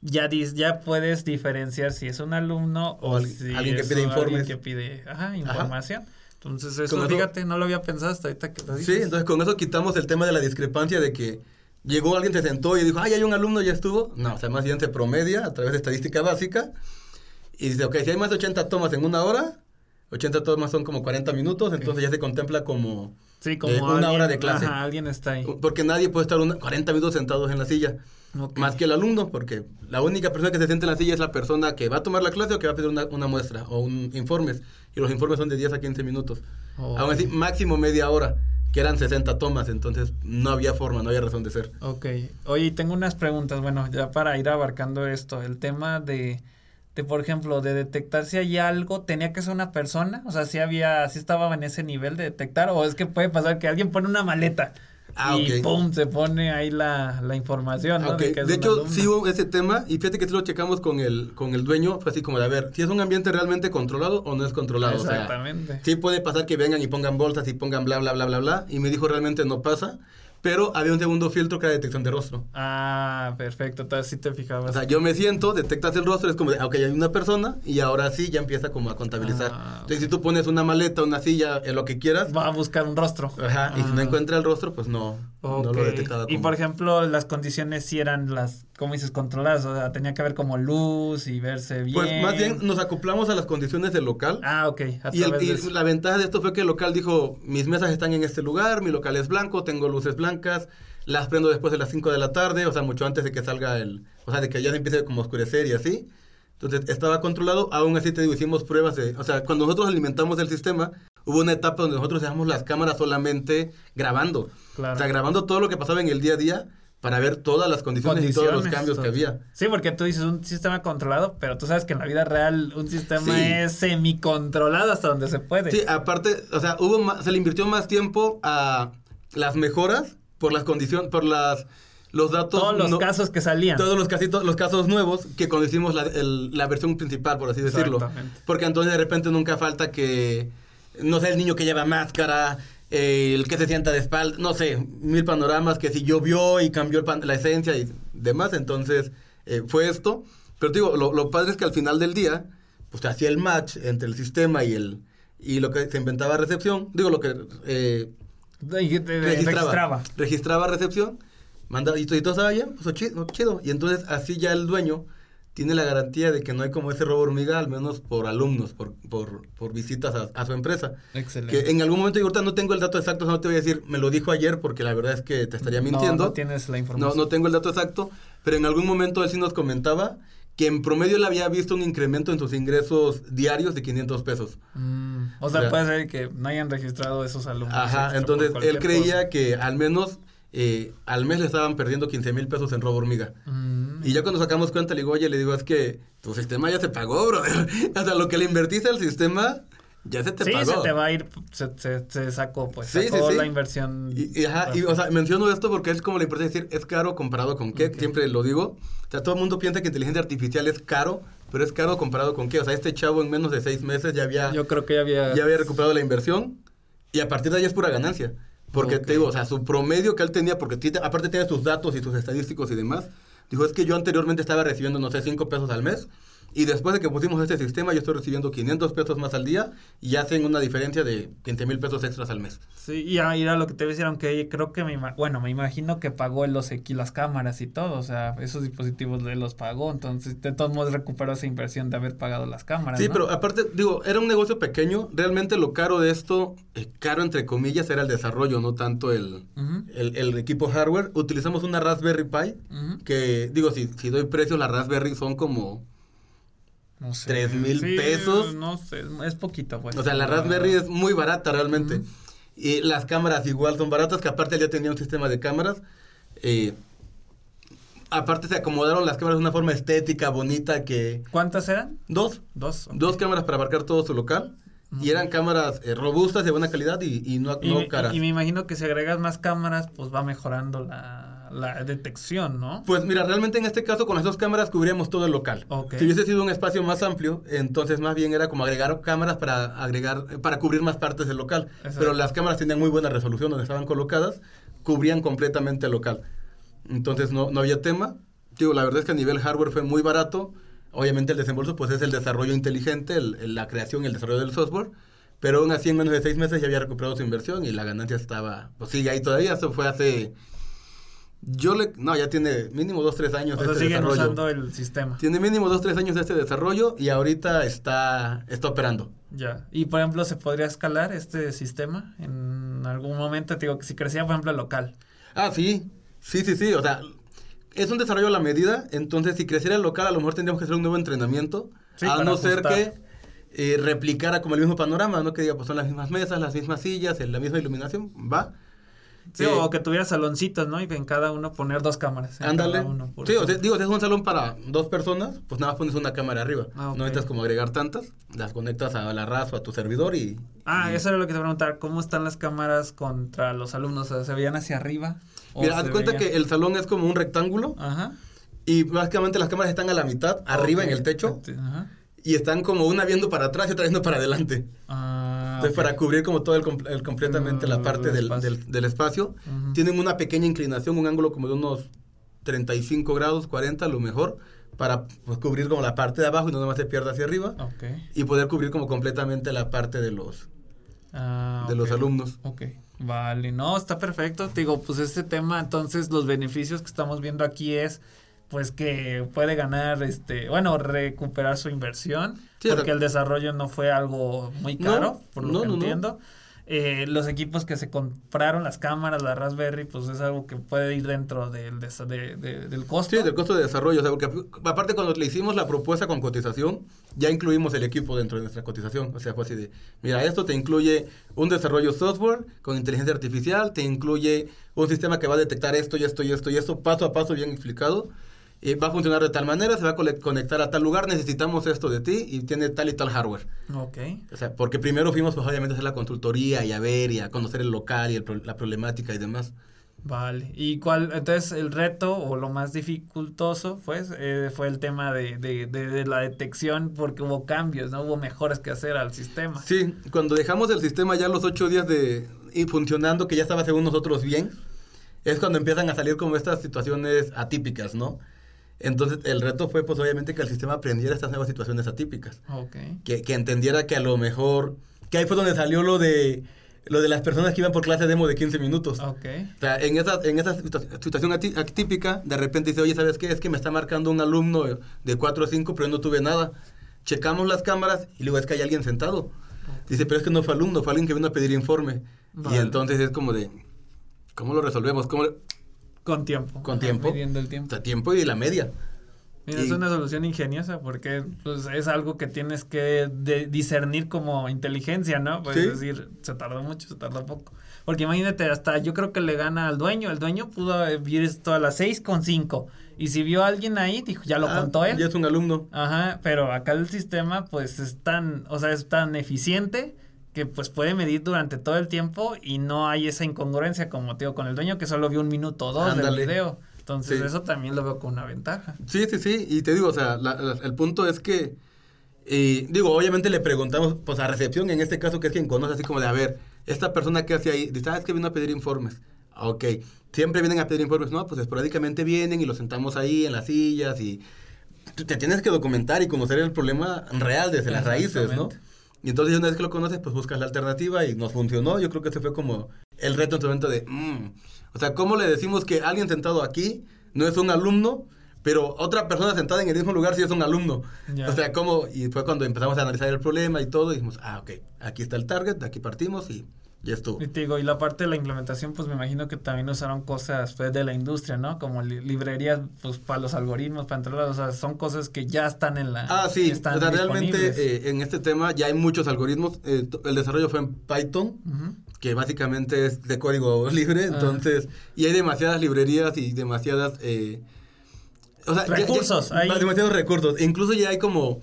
ya dis, ya puedes diferenciar si es un alumno O o, al- si alguien que pide un- alguien informes. que pide ajá, información. Entonces eso, fíjate, no lo había pensado hasta ahorita que lo Sí, dices. entonces con eso quitamos el tema de la discrepancia de que llegó alguien, se sentó y dijo, ay, hay un alumno, ya estuvo. No, o sea, más bien se promedia a través de estadística básica y dice, ok, si hay más de 80 tomas en una hora, 80 tomas son como 40 minutos, entonces ya se contempla como... Sí, como eh, una alguien- hora de clase. Ajá, alguien está ahí. Porque nadie puede estar una- 40 minutos sentados en la silla. Ok. Más que el alumno, porque la única persona que se siente en la silla es la persona que va a tomar la clase o que va a pedir una, una muestra o un informes. Y los informes son de 10 a 15 minutos. Oh. Aún así, máximo media hora, que eran 60 tomas, entonces no había forma, no había razón de ser. Ok. Oye, tengo unas preguntas, bueno, ya para ir abarcando esto, el tema de, de, por ejemplo, de detectar si hay algo, ¿tenía que ser una persona? O sea, si había, si estaba en ese nivel de detectar, o es que puede pasar que alguien pone una maleta Ah, y ok. pum, se pone ahí la, la información, De hecho, sí hubo ese tema y fíjate que sí lo checamos con el, con el dueño, fue así como de, a ver, si es un ambiente realmente controlado o no es controlado. O sea, Exactamente. Sí puede pasar que vengan y pongan bolsas y pongan bla, bla, bla, bla, bla. Y me dijo realmente no pasa. Pero había un segundo filtro que era detección de rostro. Ah, perfecto, entonces sí te fijabas. O sea, yo me siento, detectas el rostro, es como de, ah, ok, hay una persona y ahora sí ya empieza como a contabilizar. Ah, Entonces, si tú pones una maleta, una silla, en lo que quieras, Va a buscar un rostro. ajá, y si no Ah. encuentra el rostro, pues no, no Ok. lo detectaba. Y como- por ejemplo, las condiciones sí eran las, como dices, controladas, o sea, tenía que haber como luz y verse bien. Pues más bien nos acoplamos a las condiciones del local. Ah, ok. A Y, el- y la ventaja de esto fue que el local dijo, mis mesas están en este lugar, mi local es blanco, tengo luces blancas, las prendo después de las 5 de la tarde, o sea, mucho antes de que salga el, o sea, de que ya se empiece como a oscurecer y así. Entonces estaba controlado, aún así te digo, hicimos pruebas de, o sea, cuando nosotros alimentamos el sistema, hubo una etapa donde nosotros dejamos las cámaras solamente grabando. Claro. O sea, grabando todo lo que pasaba en el día a día para ver todas las condiciones, y todos los cambios que había. Sí, porque tú dices un sistema controlado, pero tú sabes que en la vida real un sistema Sí. es semicontrolado hasta donde se puede. Sí, aparte, o sea, hubo más- se le invirtió más tiempo a las mejoras por las condiciones, por las los datos. Todos los no- casos que salían. Todos los casitos, los casos nuevos que cuando hicimos la, el- la versión principal, por así decirlo. Porque entonces de repente nunca falta que, no sé, el niño que lleva máscara, eh, el que se sienta de espalda, no sé, mil panoramas, que si llovió y cambió el pan- la esencia y demás. Entonces eh, fue esto. Pero te digo, lo, lo padre es que al final del día, pues se hacía el match entre el sistema y el y lo que se inventaba recepción, digo lo que eh, registraba, registraba. registraba recepción, mandaba y todo, y todo estaba bien, pues chido, chido. Y entonces así ya el dueño tiene la garantía de que no hay como ese robo hormiga, al menos por alumnos, por, por, por visitas a, a su empresa. Excelente. Que en algún momento yo ahorita no tengo el dato exacto, no te voy a decir, me lo dijo ayer porque la verdad es que te estaría mintiendo. No, no tienes la No, información. no tengo el dato exacto, pero en algún momento él sí nos comentaba que en promedio él había visto un incremento en sus ingresos diarios de 500 pesos. Mm, o sea, O sea, puede ser que no hayan registrado esos alumnos. Ajá, extra entonces él creía cosa. que al menos eh, al mes le estaban perdiendo 15 mil pesos en robo hormiga. Mm, Y ya cuando sacamos cuenta, le digo, oye, le digo, es que tu sistema ya se pagó, bro. <laughs> o sea, lo que le invertiste al sistema, ya se te sí, pagó. se te va a ir, se, se, se sacó, pues, Sí, sí, sacó sí. la inversión. Y, y, ajá, y, o sea, menciono esto porque es como la importancia de decir, es caro comparado con qué, Ok. siempre lo digo. O sea, todo el mundo piensa que inteligencia artificial es caro, pero es caro comparado con qué. O sea, este chavo en menos de seis meses ya había, Yo creo que ya había... ya había recuperado la inversión y a partir de ahí es pura ganancia. Porque te digo, o sea, su promedio que él tenía, porque aparte tiene sus datos y sus estadísticos y demás, dijo, es que yo anteriormente estaba recibiendo, no sé, 5 pesos al mes. Y después de que pusimos este sistema, yo estoy recibiendo 500 pesos más al día y hacen una diferencia de 15 mil pesos extras al mes. Sí, y era lo que te decía, aunque creo que me, bueno, me imagino que pagó los las cámaras y todo, o sea, esos dispositivos los pagó, entonces de todos modos recuperó esa inversión de haber pagado las cámaras. Sí, ¿no? pero aparte, digo, era un negocio pequeño. Realmente lo caro de esto, eh, caro entre comillas, era el desarrollo, no tanto el, el, el equipo hardware. Utilizamos una Raspberry Pi, que digo, si, si doy precios, las Raspberry son como... No sé. ¿Tres mil Sí, pesos? No sé, es poquito, pues. O sea, la Raspberry es muy barata realmente. Y las cámaras igual son baratas, que aparte ya tenía un sistema de cámaras. eh, aparte se acomodaron las cámaras de una forma estética, bonita, que... ¿Cuántas eran? Dos, Dos. dos cámaras para abarcar todo su local. Y eran cámaras eh, robustas, de buena calidad y, y no, Y, no me- caras. y me imagino que si agregas más cámaras, pues va mejorando la, la detección, ¿no? Pues mira, realmente en este caso con las dos cámaras cubríamos todo el local. Si hubiese sido un espacio más amplio, entonces más bien era como agregar cámaras para agregar para cubrir más partes del local. Exacto. Pero las cámaras tenían muy buena resolución donde estaban colocadas, cubrían completamente el local. Entonces no, no había tema. Digo, la verdad es que a nivel hardware fue muy barato. Obviamente el desembolso pues es el desarrollo inteligente, el- el- la creación y el desarrollo del software. Pero aún así en menos de seis meses ya había recuperado su inversión y la ganancia estaba, pues sigue ahí todavía. Eso fue hace... Yo le... No, ya tiene mínimo dos, tres años O de sea, este siguen desarrollo. usando el sistema. Tiene mínimo dos, tres años de este desarrollo y ahorita está, está operando. Ya. Y por ejemplo, ¿se podría escalar este sistema en algún momento? Te digo, que si crecía, por ejemplo, local. Ah, sí. Sí, sí, sí. O sea, es un desarrollo a la medida. Entonces, si creciera local, a lo mejor tendríamos que hacer un nuevo entrenamiento. Sí, a no ser que eh, replicara como el mismo panorama, ¿no? Que diga, pues son las mismas mesas, las mismas sillas, la misma iluminación. Va. Sí, o que tuviera saloncitos, ¿no? Y en cada uno poner dos cámaras. Ándale. uno, Sí, o ejemplo. digo, si es un salón para dos personas, pues nada más pones una cámara arriba. Ah. No necesitas como agregar tantas. Las conectas a la RAS o a tu servidor y... Ah, y- eso era lo que te iba a preguntar. ¿Cómo están las cámaras contra los alumnos? O sea, ¿Se veían hacia arriba? ¿O Mira, haz cuenta veían- que el salón es como un rectángulo Ajá. y básicamente las cámaras están a la mitad, arriba en el techo, Ajá. y están como una viendo para atrás y otra viendo para adelante. Ah, Entonces, para cubrir como todo el, el completamente la Mm, parte el del, espacio. del- del espacio, tienen una pequeña inclinación, un ángulo como de unos 35 grados, 40 a lo mejor, para pues, cubrir como la parte de abajo y no nomás se pierda hacia arriba, Ok. y poder cubrir como completamente la parte de los, Ah, de los alumnos. Ok, vale, no, está perfecto. Te Digo, pues este tema, entonces los beneficios que estamos viendo aquí es pues que puede ganar, este, bueno, recuperar su inversión, Sí, porque el desarrollo no fue algo muy No, caro, por lo no, que no, no. entiendo. Eh, los equipos que se compraron, las cámaras, la Raspberry, pues es algo que puede ir dentro del, de- de- del costo. Sí, del costo de desarrollo. O sea, porque aparte cuando le hicimos la propuesta con cotización, ya incluimos el equipo dentro de nuestra cotización. O sea, fue así de, mira, esto te incluye un desarrollo software con inteligencia artificial, te incluye un sistema que va a detectar esto y esto y esto y esto, paso a paso bien explicado. Eh, va a funcionar de tal manera, se va a conectar a tal lugar, necesitamos esto de ti y tiene tal y tal hardware. Ok. O sea, porque primero fuimos pues obviamente a hacer la consultoría y a ver y a conocer el local y el pro- la problemática y demás. Vale. ¿Y cuál? Entonces, el reto o lo más dificultoso, pues, eh, fue el tema de, de, de, de la detección, porque hubo cambios, ¿no? Hubo mejoras que hacer al sistema. Sí, cuando dejamos el sistema ya los ocho días de y funcionando, que ya estaba según nosotros bien, es cuando empiezan a salir como estas situaciones atípicas, ¿no? Entonces el reto fue pues obviamente que el sistema aprendiera estas nuevas situaciones atípicas, Ok. que, que entendiera que a lo mejor, que ahí fue donde salió lo de lo de las personas que iban por clase demo de 15 minutos. Ok. O sea, en esa, en esa situa- situación atípica, de repente dice, oye, ¿sabes qué? Es que me está marcando un alumno de 4 o 5, pero yo no tuve nada. Checamos las cámaras y luego es que hay alguien sentado. Dice, pero es que no fue alumno, fue alguien que vino a pedir informe. Vale. Y entonces es como de, ¿cómo lo resolvemos? ¿Cómo le- Con tiempo. Con tiempo. Midiendo el O tiempo. sea, tiempo y la media. Mira, y- es una solución ingeniosa porque pues, es algo que tienes que de- discernir como inteligencia, ¿no? Pues Sí. decir, se tardó mucho, se tardó poco. Porque imagínate, hasta yo creo que le gana al dueño. El dueño pudo ver esto a las seis con cinco. Y si vio a alguien ahí, dijo, ya lo Ah, contó él. Ya es un alumno. Ajá, pero acá el sistema pues es tan, o sea, es tan eficiente que pues puede medir durante todo el tiempo y no hay esa incongruencia como te digo con el dueño que solo vio un minuto o dos Ándale. del video. Entonces Sí. eso también lo veo como una ventaja. Sí, sí, sí. Y te digo, o sea, la- la- el punto es que, eh, digo, obviamente le preguntamos, pues a recepción, en este caso, que es quien conoce, así como de, a ver, esta persona que hace ahí, dice, ah, es que vino a pedir informes. Ah, Ok, siempre vienen a pedir informes, no, pues esporádicamente vienen y los sentamos ahí en las sillas y te tienes que documentar y conocer el problema real desde las raíces, ¿no? Y entonces una vez que lo conoces, pues buscas la alternativa y nos funcionó. Yo creo que ese fue como el reto en su momento de, mm, o sea, ¿cómo le decimos que alguien sentado aquí no es un alumno, pero otra persona sentada en el mismo lugar sí es un alumno? Ya. O sea, ¿cómo? Y fue cuando empezamos a analizar el problema y todo y dijimos, ah, ok, aquí está el target, de aquí partimos y ya estuvo. Y te digo, y la parte de la implementación, pues me imagino que también usaron cosas pues, de la industria, ¿no? Como li- librerías, pues para los algoritmos, para entrar, o sea, son cosas que ya están en la... Ah, sí, están o sea, realmente eh, en este tema ya hay muchos algoritmos. eh, el desarrollo fue en Python. Que básicamente es de código <laughs> libre, Ah. entonces, y hay demasiadas librerías y demasiadas, eh, o sea, ya- ya- Recursos, hay- demasiados recursos, incluso ya hay como,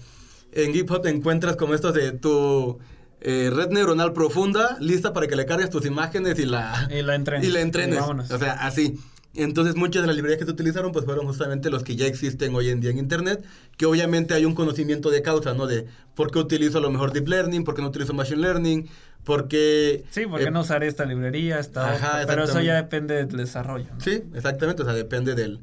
en GitHub te encuentras como estos de tu eh, red neuronal profunda, lista para que le cargues tus imágenes y la, Y la entrenes. y la entrenes, Y o sea, así, Entonces muchas de las librerías que se utilizaron pues fueron justamente los que ya existen hoy en día en Internet, que obviamente hay un conocimiento de causa, ¿no? De por qué utilizo a lo mejor Deep Learning, por qué no utilizo Machine Learning, por qué... Sí, por qué eh, no usar esta librería, esta Ajá, pero eso ya depende del desarrollo. Sí, exactamente, o sea, depende del...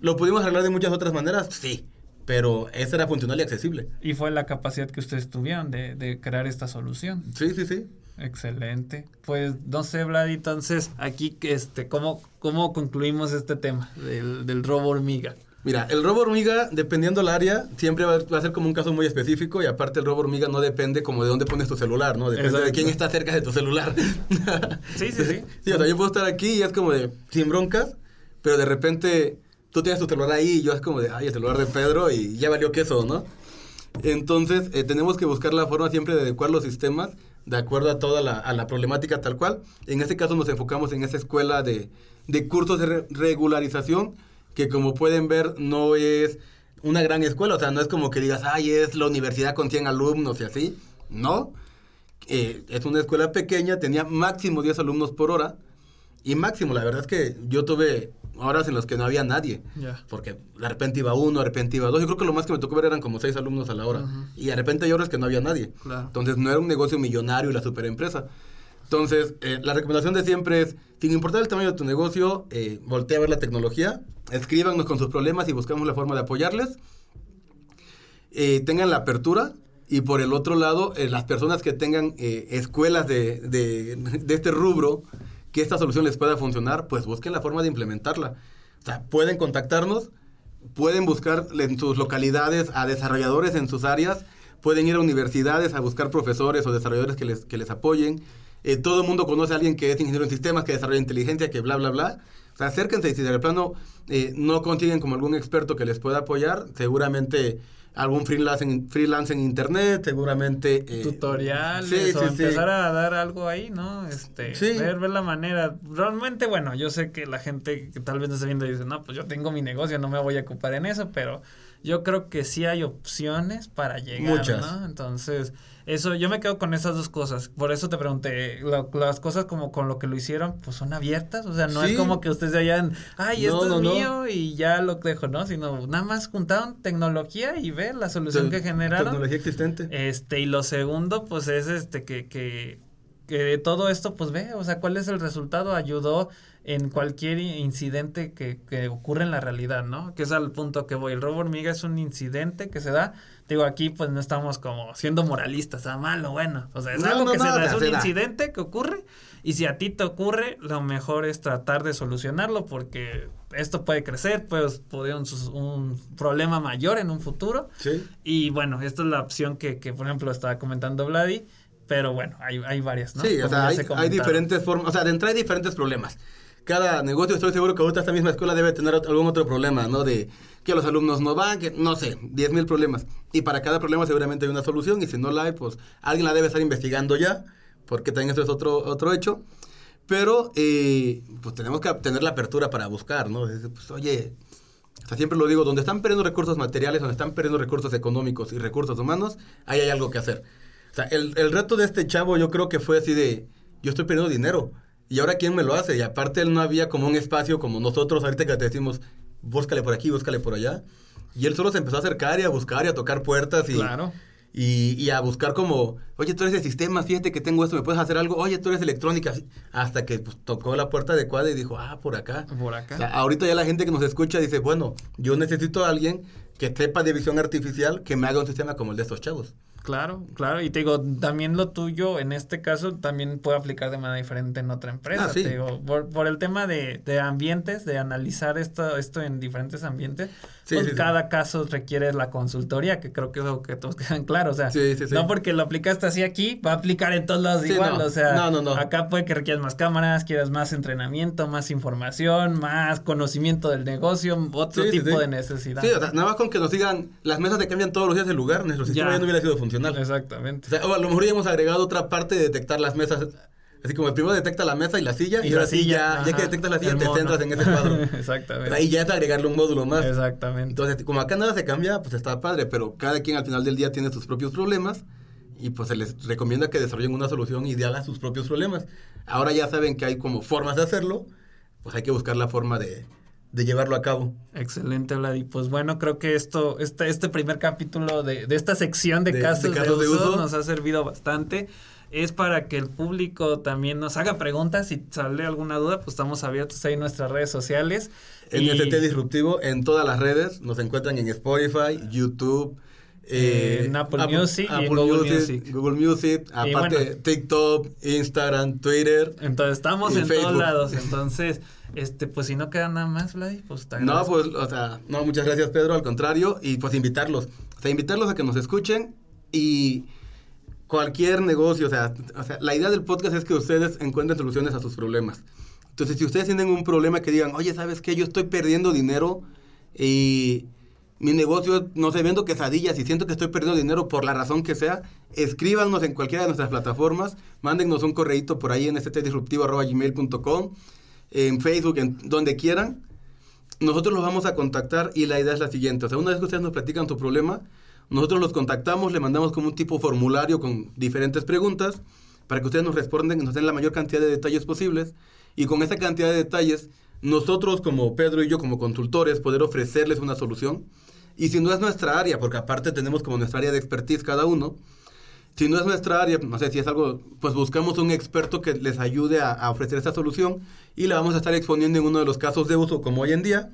¿Lo pudimos arreglar de muchas otras maneras? Sí, pero esa era funcional y accesible. Y fue la capacidad que ustedes tuvieron de, de crear esta solución. Sí, sí, sí. Excelente. Pues no sé, Vlad, entonces aquí, este, ¿cómo, cómo concluimos este tema del, del robo hormiga? Mira, el robo hormiga, dependiendo del área, siempre va, a ser como un caso muy específico y aparte el robo hormiga no depende como de dónde pones tu celular, ¿no? Depende de quién está cerca de tu celular. sí, sí, sí. <laughs> Sí, o sea, yo puedo estar aquí y es como de sin broncas, pero de repente tú tienes tu celular ahí y yo es como de, ay, el celular de Pedro y ya valió queso, ¿no? Entonces, eh, tenemos que buscar la forma siempre de adecuar los sistemas de acuerdo a toda la, a la problemática tal cual. En este caso nos enfocamos en esa escuela de, de cursos de regularización, que como pueden ver no es una gran escuela, o sea, no es como que digas, ay, es la universidad con 100 alumnos y así, no. Eh, es una escuela pequeña, tenía máximo 10 alumnos por hora, y máximo, la verdad es que yo tuve horas en las que no había nadie. Porque de repente iba uno, de repente iba dos. Yo creo que lo más que me tocó ver eran como seis alumnos a la hora. Y de repente hay horas que no había nadie. Entonces no era un negocio millonario y la superempresa. Entonces, eh, la recomendación de siempre es, sin importar el tamaño de tu negocio, eh, voltea a ver la tecnología, escríbanos con sus problemas y buscamos la forma de apoyarles. Eh, tengan la apertura y por el otro lado, eh, las personas que tengan escuelas de, de, de este rubro, que esta solución les pueda funcionar, pues busquen la forma de implementarla. O sea, pueden contactarnos, pueden buscar en sus localidades a desarrolladores en sus áreas, pueden ir a universidades a buscar profesores o desarrolladores que les, que les apoyen. Eh, todo el mundo conoce a alguien que es ingeniero en sistemas, que desarrolla inteligencia, que bla, bla, bla. O sea, acérquense y si de plano eh, no consiguen como algún experto que les pueda apoyar, seguramente algún freelance en, freelance en internet, seguramente... Eh, Tutoriales o empezar a dar algo ahí, ¿no? Este, ver, ver la manera. Realmente, bueno, yo sé que la gente que tal vez no está viendo dice, no, pues yo tengo mi negocio, no me voy a ocupar en eso, pero yo creo que sí hay opciones para llegar, Muchas. ¿no? Entonces, eso, yo me quedo con esas dos cosas. Por eso te pregunté, las cosas como con lo que lo hicieron, pues son abiertas. O sea, no es como que ustedes hayan, ay, esto es mío y ya lo dejo, ¿no? Sino nada más juntaron tecnología y ver la solución que generaron. Tecnología existente. Este, y lo segundo, pues es este que, que, que de todo esto, pues ve, o sea, cuál es el resultado, ayudó en cualquier incidente que, que ocurre en la realidad, ¿no? Que es al punto que voy. El robo hormiga es un incidente que se da. Digo, aquí pues no estamos como siendo moralistas, a malo, bueno. O sea, es algo que se da, es un incidente que ocurre. Y si a ti te ocurre, lo mejor es tratar de solucionarlo porque esto puede crecer, pues puede un, un problema mayor en un futuro. Sí. Y bueno, esta es la opción que, que por ejemplo, estaba comentando Vladi. Pero bueno, hay, hay varias, ¿no? Sí, o sea, hay, hay, diferentes formas, o sea, de entrada hay diferentes problemas cada negocio, estoy seguro que ahorita esta misma escuela debe tener algún otro problema, ¿no? De que los alumnos no van, que no sé, 10 mil problemas. Y para cada problema seguramente hay una solución y si no la hay, pues alguien la debe estar investigando ya, porque también esto es otro, otro hecho. Pero eh, pues tenemos que tener la apertura para buscar, ¿no? Pues oye, o siempre lo digo, donde están perdiendo recursos materiales, donde están perdiendo recursos económicos y recursos humanos, ahí hay algo que hacer. O sea, el, el reto de este chavo yo creo que fue así de, yo estoy perdiendo dinero y ahora quién me lo hace. Y aparte él no había como un espacio como nosotros ahorita que te decimos, búscale por aquí, búscale por allá. Y él solo se empezó a acercar y a buscar y a tocar puertas y, claro. y, y, a buscar como, oye, tú eres de sistemas, fíjate que tengo esto, ¿me puedes hacer algo? Oye, tú eres de electrónica. Hasta que pues, tocó la puerta adecuada y dijo, ah, por acá. Por acá. ahorita ya la gente que nos escucha dice, bueno, yo necesito a alguien que sepa de visión artificial que me haga un sistema como el de estos chavos. Claro, claro. Y te digo, también lo tuyo, en este caso, también puede aplicar de manera diferente en otra empresa. Ah, sí. Te digo, por, por, el tema de, de, ambientes, de analizar esto, esto en diferentes ambientes, sí, pues sí, cada caso requiere la consultoría, que creo que es lo que todos <laughs> quedan claros. O sea, no porque lo aplicaste así aquí, va a aplicar en todos lados igual. No. O sea, no, no, no. acá puede que requieras más cámaras, quieras más entrenamiento, más información, más conocimiento del negocio, otro tipo de necesidad. Sí, o sea, nada más con que nos digan, las mesas te cambian todos los días de lugar, nuestro sistema ya, ya no hubiera sido funcional. Exactamente. O, sea, o a lo mejor ya hemos agregado otra parte de detectar las mesas. Así como el primero detecta la mesa y la silla, y, y ahora sí ya, ya que detectas la silla, te centras en ese cuadro. <laughs> Exactamente. Ahí ya es agregarle un módulo más. Exactamente. Entonces, como acá nada se cambia, pues está padre, pero cada quien al final del día tiene sus propios problemas y pues se les recomienda que desarrollen una solución ideal a sus propios problemas. Ahora ya saben que hay como formas de hacerlo, pues hay que buscar la forma de, de llevarlo a cabo. Excelente, Vladi. Pues bueno, creo que esto, este, este primer capítulo de, de esta sección de, De- casos, de de, casos de uso uso. nos ha servido bastante. Es para que el público también nos haga preguntas. Si sale alguna duda, pues estamos abiertos ahí en nuestras redes sociales. En Disruptivo, en todas las redes, nos encuentran en Spotify, YouTube, Eh, en Apple Music y en Google Music. Google Music, aparte bueno. TikTok, Instagram, Twitter. Entonces estamos en Facebook. todos lados. <laughs> Entonces, este, pues si no queda nada más, Vladi, pues te No, pues, o sea, no, muchas gracias Pedro, al contrario, y pues invitarlos, o sea, invitarlos a que nos escuchen y cualquier negocio, o sea, o sea, la idea del podcast es que ustedes encuentren soluciones a sus problemas. Entonces, si ustedes tienen un problema que digan, oye, ¿sabes qué? Yo estoy perdiendo dinero y mi negocio, no sé, vendo quesadillas y siento que estoy perdiendo dinero por la razón que sea, escríbanos en cualquiera de nuestras plataformas, mándennos un correíto por ahí en stdisruptivo.gmail.com, en Facebook, en donde quieran. Nosotros los vamos a contactar y la idea es la siguiente. O sea, una vez que ustedes nos platican su problema, nosotros los contactamos, le mandamos como un tipo formulario con diferentes preguntas para que ustedes nos respondan nos den la mayor cantidad de detalles posibles. Y con esa cantidad de detalles, nosotros como Pedro y yo como consultores, poder ofrecerles una solución. Y si no es nuestra área, porque aparte tenemos como nuestra área de expertise cada uno, si no es nuestra área, no sé si es algo, pues buscamos un experto que les ayude a, ofrecer esta solución y la vamos a estar exponiendo en uno de los casos de uso como hoy en día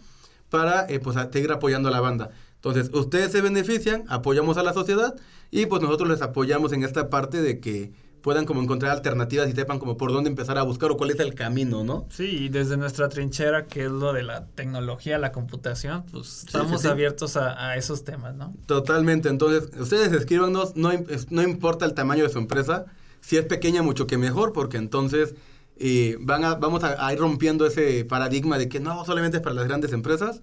para eh, pues seguir apoyando a la banda. Entonces, ustedes se benefician, apoyamos a la sociedad y pues nosotros les apoyamos en esta parte de que puedan como encontrar alternativas y sepan como por dónde empezar a buscar o cuál es el camino, ¿no? Sí, y desde nuestra trinchera, que es lo de la tecnología, la computación, pues estamos sí, sí. abiertos a, a esos temas, ¿no? Totalmente, entonces ustedes escríbanos, no, no importa el tamaño de su empresa, si es pequeña mucho que mejor, porque entonces eh, van a, vamos a, a ir rompiendo ese paradigma de que no solamente es para las grandes empresas,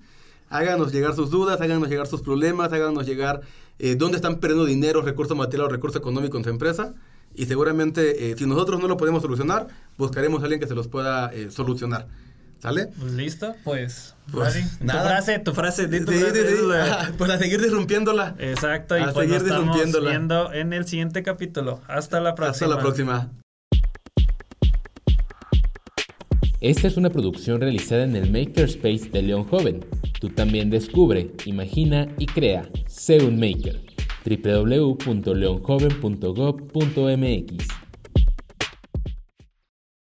háganos llegar sus dudas, háganos llegar sus problemas, háganos llegar eh, dónde están perdiendo dinero, recurso material o recurso económico en su empresa, y seguramente eh, si nosotros no lo podemos solucionar, buscaremos a alguien que se los pueda eh, solucionar, ¿sale? Pues listo, pues, Pues, nada. tu frase, tu frase, di tu Sí, sí, frase, sí. es la- Pues a seguir disrumpiéndola. Exacto, y A pues nos seguir estamos disrumpiéndola. viendo en el siguiente capítulo. Hasta la próxima. Hasta la próxima. Esta es una producción realizada en el Makerspace de León Joven. Tú también descubre, imagina y crea. Sé un maker. www.leonjoven.gov.mx